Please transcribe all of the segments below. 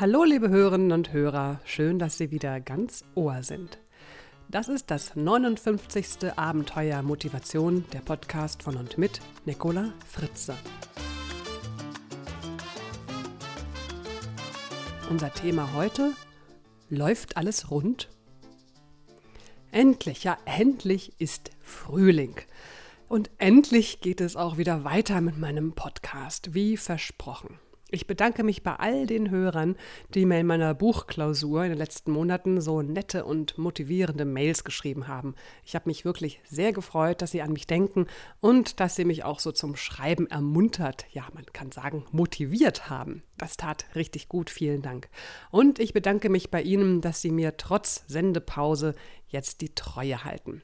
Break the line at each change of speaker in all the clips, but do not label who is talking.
Hallo, liebe Hörerinnen und Hörer, schön, dass Sie wieder ganz Ohr sind. Das ist das 59. Abenteuer Motivation, der Podcast von und mit Nicola Fritze. Unser Thema heute: Läuft alles rund? Endlich, ja, endlich ist Frühling. Und endlich geht es auch wieder weiter mit meinem Podcast, wie versprochen. Ich bedanke mich bei all den Hörern, die mir in meiner Buchklausur in den letzten Monaten so nette und motivierende Mails geschrieben haben. Ich habe mich wirklich sehr gefreut, dass Sie an mich denken und dass Sie mich auch so zum Schreiben ermuntert, ja, man kann sagen, motiviert haben. Das tat richtig gut, vielen Dank. Und ich bedanke mich bei Ihnen, dass Sie mir trotz Sendepause jetzt die Treue halten.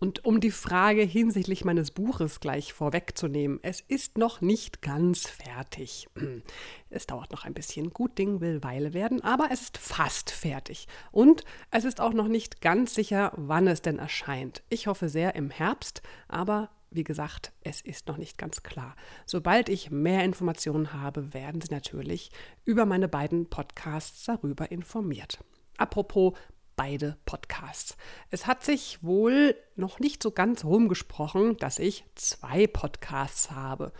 Und um die Frage hinsichtlich meines Buches gleich vorwegzunehmen, es ist noch nicht ganz fertig. Es dauert noch ein bisschen. Gut Ding will Weile werden, aber es ist fast fertig. Und es ist auch noch nicht ganz sicher, wann es denn erscheint. Ich hoffe sehr im Herbst, aber wie gesagt, es ist noch nicht ganz klar. Sobald ich mehr Informationen habe, werden Sie natürlich über meine beiden Podcasts darüber informiert. Apropos beide Podcasts. Es hat sich wohl noch nicht so ganz rumgesprochen, dass ich zwei Podcasts habe.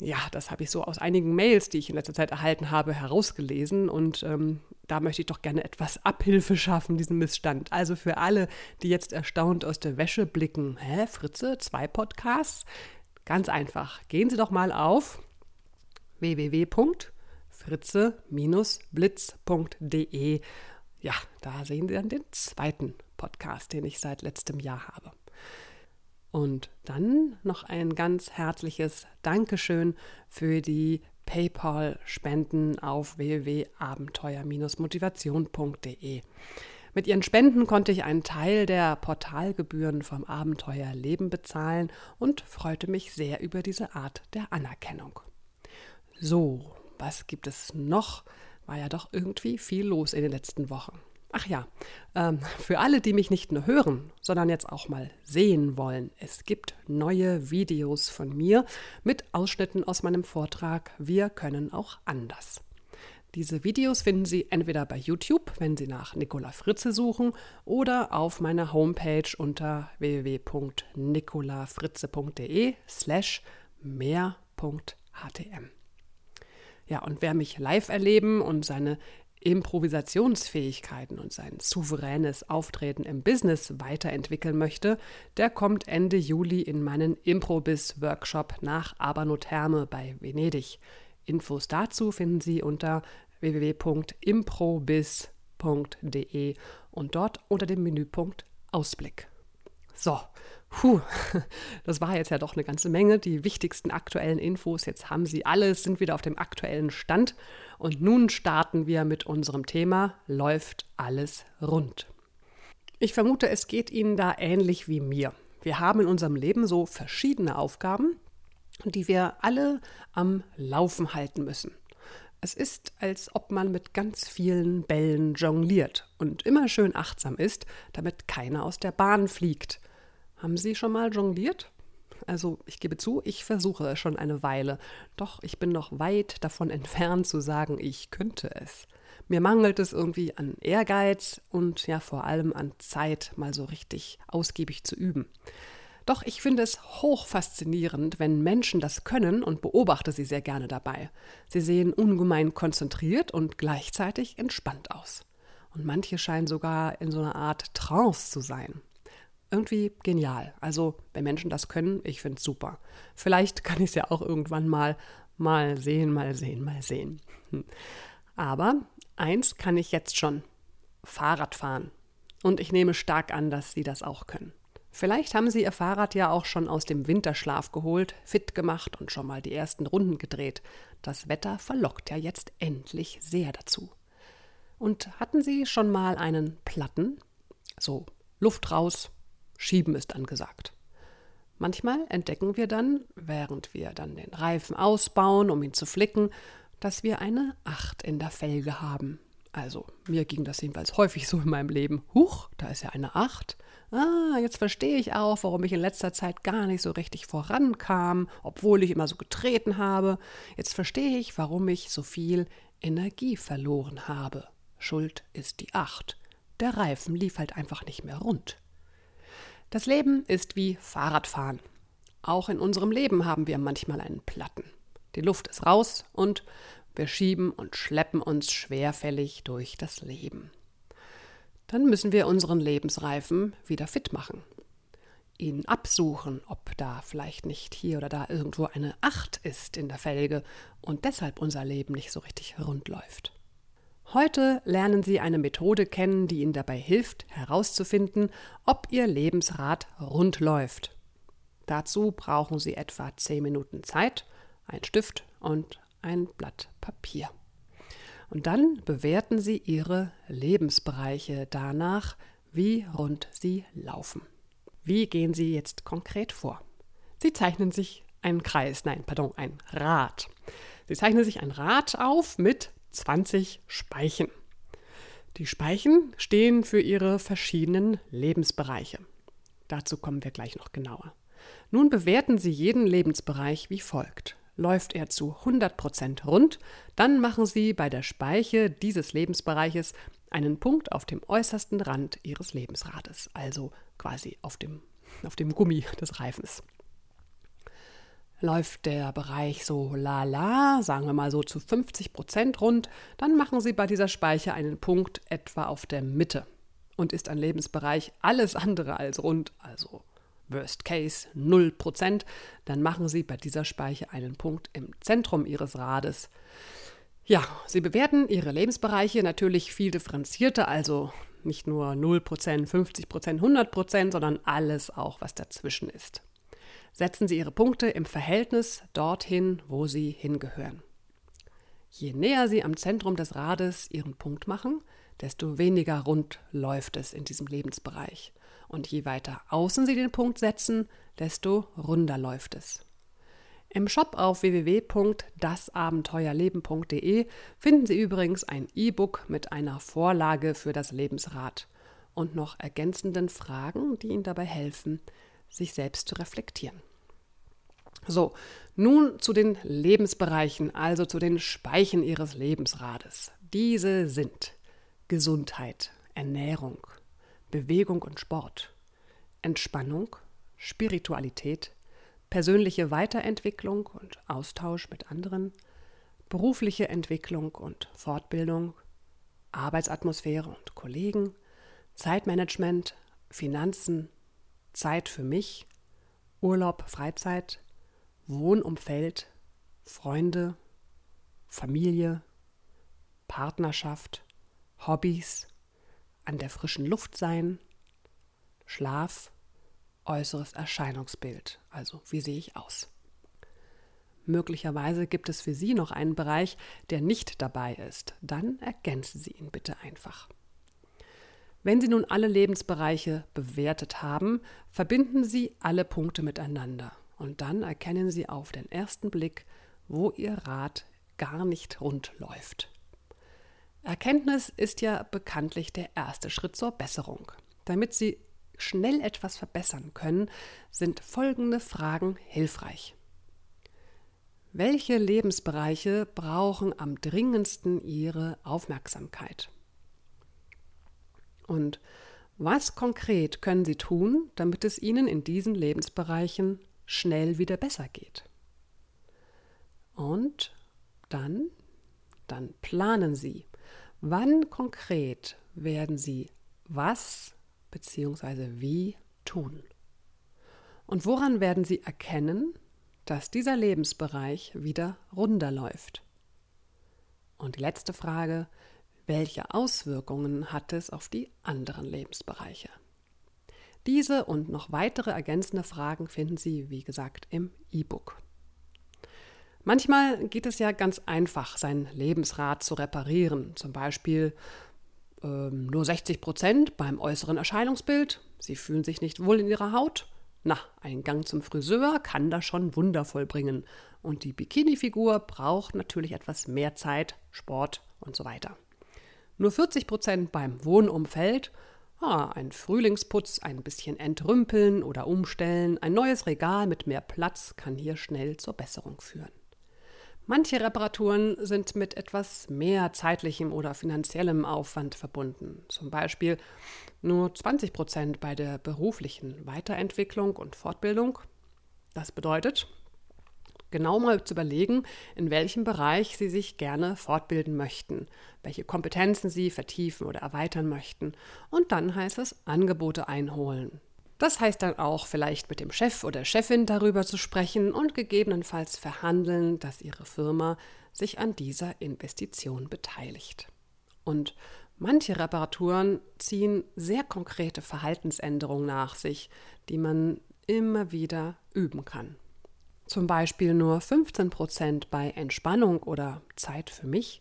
Ja, das habe ich so aus einigen Mails, die ich in letzter Zeit erhalten habe, herausgelesen und ähm, da möchte ich doch gerne etwas Abhilfe schaffen, diesen Missstand. Also für alle, die jetzt erstaunt aus der Wäsche blicken, hä, Fritze, zwei Podcasts? Ganz einfach, gehen Sie doch mal auf www.fritze-blitz.de ja, da sehen Sie dann den zweiten Podcast, den ich seit letztem Jahr habe. Und dann noch ein ganz herzliches Dankeschön für die PayPal-Spenden auf www.abenteuer-motivation.de. Mit ihren Spenden konnte ich einen Teil der Portalgebühren vom Abenteuer Leben bezahlen und freute mich sehr über diese Art der Anerkennung. So, was gibt es noch? War ja doch irgendwie viel los in den letzten Wochen. Ach ja, ähm, für alle, die mich nicht nur hören, sondern jetzt auch mal sehen wollen, es gibt neue Videos von mir mit Ausschnitten aus meinem Vortrag Wir können auch anders. Diese Videos finden Sie entweder bei YouTube, wenn Sie nach Nicola Fritze suchen, oder auf meiner Homepage unter www.nicolafritze.de slash mehr.htm. Ja, und wer mich live erleben und seine Improvisationsfähigkeiten und sein souveränes Auftreten im Business weiterentwickeln möchte, der kommt Ende Juli in meinen Improbis-Workshop nach Abernotherme bei Venedig. Infos dazu finden Sie unter www.improbis.de und dort unter dem Menüpunkt Ausblick. So, Puh, das war jetzt ja doch eine ganze Menge. Die wichtigsten aktuellen Infos, jetzt haben Sie alles, sind wieder auf dem aktuellen Stand. Und nun starten wir mit unserem Thema Läuft alles rund. Ich vermute, es geht Ihnen da ähnlich wie mir. Wir haben in unserem Leben so verschiedene Aufgaben, die wir alle am Laufen halten müssen. Es ist, als ob man mit ganz vielen Bällen jongliert und immer schön achtsam ist, damit keiner aus der Bahn fliegt. Haben Sie schon mal jongliert? Also ich gebe zu, ich versuche es schon eine Weile, doch ich bin noch weit davon entfernt zu sagen, ich könnte es. Mir mangelt es irgendwie an Ehrgeiz und ja vor allem an Zeit, mal so richtig ausgiebig zu üben. Doch ich finde es hoch faszinierend, wenn Menschen das können und beobachte sie sehr gerne dabei. Sie sehen ungemein konzentriert und gleichzeitig entspannt aus. Und manche scheinen sogar in so einer Art Trance zu sein irgendwie genial. Also, wenn Menschen das können, ich finde es super. Vielleicht kann ich es ja auch irgendwann mal mal sehen, mal sehen, mal sehen. Hm. Aber eins kann ich jetzt schon: Fahrrad fahren. Und ich nehme stark an, dass Sie das auch können. Vielleicht haben Sie Ihr Fahrrad ja auch schon aus dem Winterschlaf geholt, fit gemacht und schon mal die ersten Runden gedreht. Das Wetter verlockt ja jetzt endlich sehr dazu. Und hatten Sie schon mal einen Platten? So, Luft raus, Schieben ist angesagt. Manchmal entdecken wir dann, während wir dann den Reifen ausbauen, um ihn zu flicken, dass wir eine Acht in der Felge haben. Also mir ging das jedenfalls häufig so in meinem Leben. Huch, da ist ja eine Acht. ah, jetzt verstehe ich auch, warum ich in letzter Zeit gar nicht so richtig vorankam, obwohl ich immer so getreten habe. Jetzt verstehe ich, warum ich so viel Energie verloren habe. Schuld ist die Acht. Der Reifen lief halt einfach nicht mehr rund. Das Leben ist wie Fahrradfahren. Auch in unserem Leben haben wir manchmal einen Platten. Die Luft ist raus und wir schieben und schleppen uns schwerfällig durch das Leben. Dann müssen wir unseren Lebensreifen wieder fit machen. Ihn absuchen, ob da vielleicht nicht hier oder da irgendwo eine Acht ist in der Felge und deshalb unser Leben nicht so richtig rund läuft. Heute lernen Sie eine Methode kennen, die Ihnen dabei hilft, herauszufinden, ob Ihr Lebensrad rund läuft. Dazu brauchen Sie etwa 10 Minuten Zeit, einen Stift und ein Blatt Papier. Und dann bewerten Sie Ihre Lebensbereiche danach, wie rund sie laufen. Wie gehen Sie jetzt konkret vor? Sie zeichnen sich einen Kreis, nein, pardon, ein Rad. Sie zeichnen sich ein Rad auf mit 20 Speichen. Die Speichen stehen für Ihre verschiedenen Lebensbereiche. Dazu kommen wir gleich noch genauer. Nun bewerten Sie jeden Lebensbereich wie folgt. Läuft er zu 100% rund, dann machen Sie bei der Speiche dieses Lebensbereiches einen Punkt auf dem äußersten Rand Ihres Lebensrades, also quasi auf dem, auf dem Gummi des Reifens. Läuft der Bereich so la sagen wir mal so zu 50% rund, dann machen Sie bei dieser Speiche einen Punkt etwa auf der Mitte. Und ist ein Lebensbereich alles andere als rund, also Worst Case 0%, dann machen Sie bei dieser Speiche einen Punkt im Zentrum Ihres Rades. Ja, Sie bewerten Ihre Lebensbereiche natürlich viel differenzierter, also nicht nur 0%, 50%, 100%, sondern alles auch, was dazwischen ist. Setzen Sie Ihre Punkte im Verhältnis dorthin, wo sie hingehören. Je näher Sie am Zentrum des Rades Ihren Punkt machen, desto weniger rund läuft es in diesem Lebensbereich. Und je weiter außen Sie den Punkt setzen, desto runder läuft es. Im Shop auf www.dasabenteuerleben.de finden Sie übrigens ein E-Book mit einer Vorlage für das Lebensrad und noch ergänzenden Fragen, die Ihnen dabei helfen, sich selbst zu reflektieren. So, nun zu den Lebensbereichen, also zu den Speichen Ihres Lebensrades. Diese sind Gesundheit, Ernährung, Bewegung und Sport, Entspannung, Spiritualität, persönliche Weiterentwicklung und Austausch mit anderen, berufliche Entwicklung und Fortbildung, Arbeitsatmosphäre und Kollegen, Zeitmanagement, Finanzen, Zeit für mich, Urlaub, Freizeit, Wohnumfeld, Freunde, Familie, Partnerschaft, Hobbys, an der frischen Luft sein, Schlaf, äußeres Erscheinungsbild, also wie sehe ich aus. Möglicherweise gibt es für Sie noch einen Bereich, der nicht dabei ist. Dann ergänzen Sie ihn bitte einfach. Wenn Sie nun alle Lebensbereiche bewertet haben, verbinden Sie alle Punkte miteinander und dann erkennen Sie auf den ersten Blick, wo Ihr Rad gar nicht rund läuft. Erkenntnis ist ja bekanntlich der erste Schritt zur Besserung. Damit Sie schnell etwas verbessern können, sind folgende Fragen hilfreich. Welche Lebensbereiche brauchen am dringendsten Ihre Aufmerksamkeit? Und was konkret können Sie tun, damit es Ihnen in diesen Lebensbereichen schnell wieder besser geht? Und dann, dann planen Sie. Wann konkret werden Sie was bzw. wie tun? Und woran werden Sie erkennen, dass dieser Lebensbereich wieder runder läuft? Und die letzte Frage, welche Auswirkungen hat es auf die anderen Lebensbereiche? Diese und noch weitere ergänzende Fragen finden Sie, wie gesagt, im E-Book. Manchmal geht es ja ganz einfach, sein Lebensrad zu reparieren. Zum Beispiel ähm, nur 60 Prozent beim äußeren Erscheinungsbild. Sie fühlen sich nicht wohl in ihrer Haut. Na, ein Gang zum Friseur kann das schon wundervoll bringen. Und die Bikini-Figur braucht natürlich etwas mehr Zeit, Sport und so weiter. Nur 40 Prozent beim Wohnumfeld. Ah, ein Frühlingsputz, ein bisschen entrümpeln oder umstellen, ein neues Regal mit mehr Platz kann hier schnell zur Besserung führen. Manche Reparaturen sind mit etwas mehr zeitlichem oder finanziellem Aufwand verbunden. Zum Beispiel nur 20 Prozent bei der beruflichen Weiterentwicklung und Fortbildung. Das bedeutet, genau mal zu überlegen, in welchem Bereich Sie sich gerne fortbilden möchten, welche Kompetenzen Sie vertiefen oder erweitern möchten. Und dann heißt es Angebote einholen. Das heißt dann auch vielleicht mit dem Chef oder Chefin darüber zu sprechen und gegebenenfalls verhandeln, dass Ihre Firma sich an dieser Investition beteiligt. Und manche Reparaturen ziehen sehr konkrete Verhaltensänderungen nach sich, die man immer wieder üben kann. Zum Beispiel nur 15 Prozent bei Entspannung oder Zeit für mich.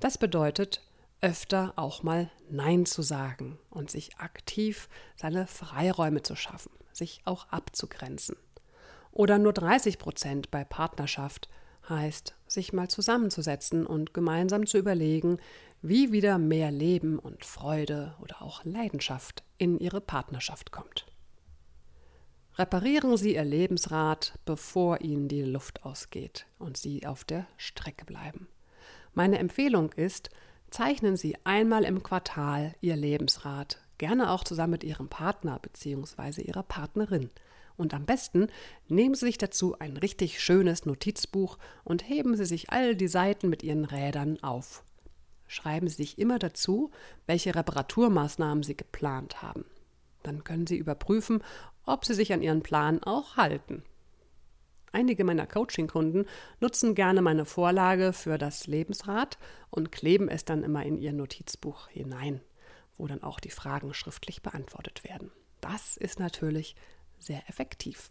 Das bedeutet, öfter auch mal Nein zu sagen und sich aktiv seine Freiräume zu schaffen, sich auch abzugrenzen. Oder nur 30 Prozent bei Partnerschaft heißt, sich mal zusammenzusetzen und gemeinsam zu überlegen, wie wieder mehr Leben und Freude oder auch Leidenschaft in ihre Partnerschaft kommt. Reparieren Sie Ihr Lebensrad, bevor Ihnen die Luft ausgeht und Sie auf der Strecke bleiben. Meine Empfehlung ist, zeichnen Sie einmal im Quartal Ihr Lebensrat, gerne auch zusammen mit Ihrem Partner bzw. Ihrer Partnerin. Und am besten nehmen Sie sich dazu ein richtig schönes Notizbuch und heben Sie sich all die Seiten mit Ihren Rädern auf. Schreiben Sie sich immer dazu, welche Reparaturmaßnahmen Sie geplant haben. Dann können Sie überprüfen, ob Sie sich an Ihren Plan auch halten. Einige meiner Coaching-Kunden nutzen gerne meine Vorlage für das Lebensrad und kleben es dann immer in ihr Notizbuch hinein, wo dann auch die Fragen schriftlich beantwortet werden. Das ist natürlich sehr effektiv.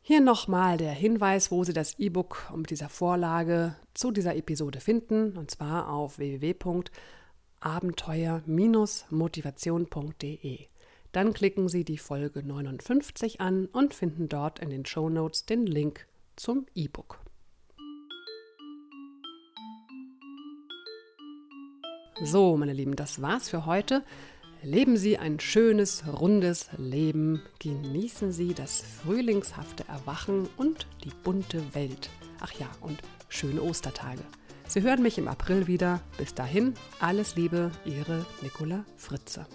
Hier nochmal der Hinweis, wo Sie das E-Book mit dieser Vorlage zu dieser Episode finden, und zwar auf www.abenteuer-motivation.de. Dann klicken Sie die Folge 59 an und finden dort in den Show Notes den Link zum E-Book. So, meine Lieben, das war's für heute. Leben Sie ein schönes, rundes Leben. Genießen Sie das frühlingshafte Erwachen und die bunte Welt. Ach ja, und schöne Ostertage. Sie hören mich im April wieder. Bis dahin, alles Liebe, Ihre Nicola Fritze.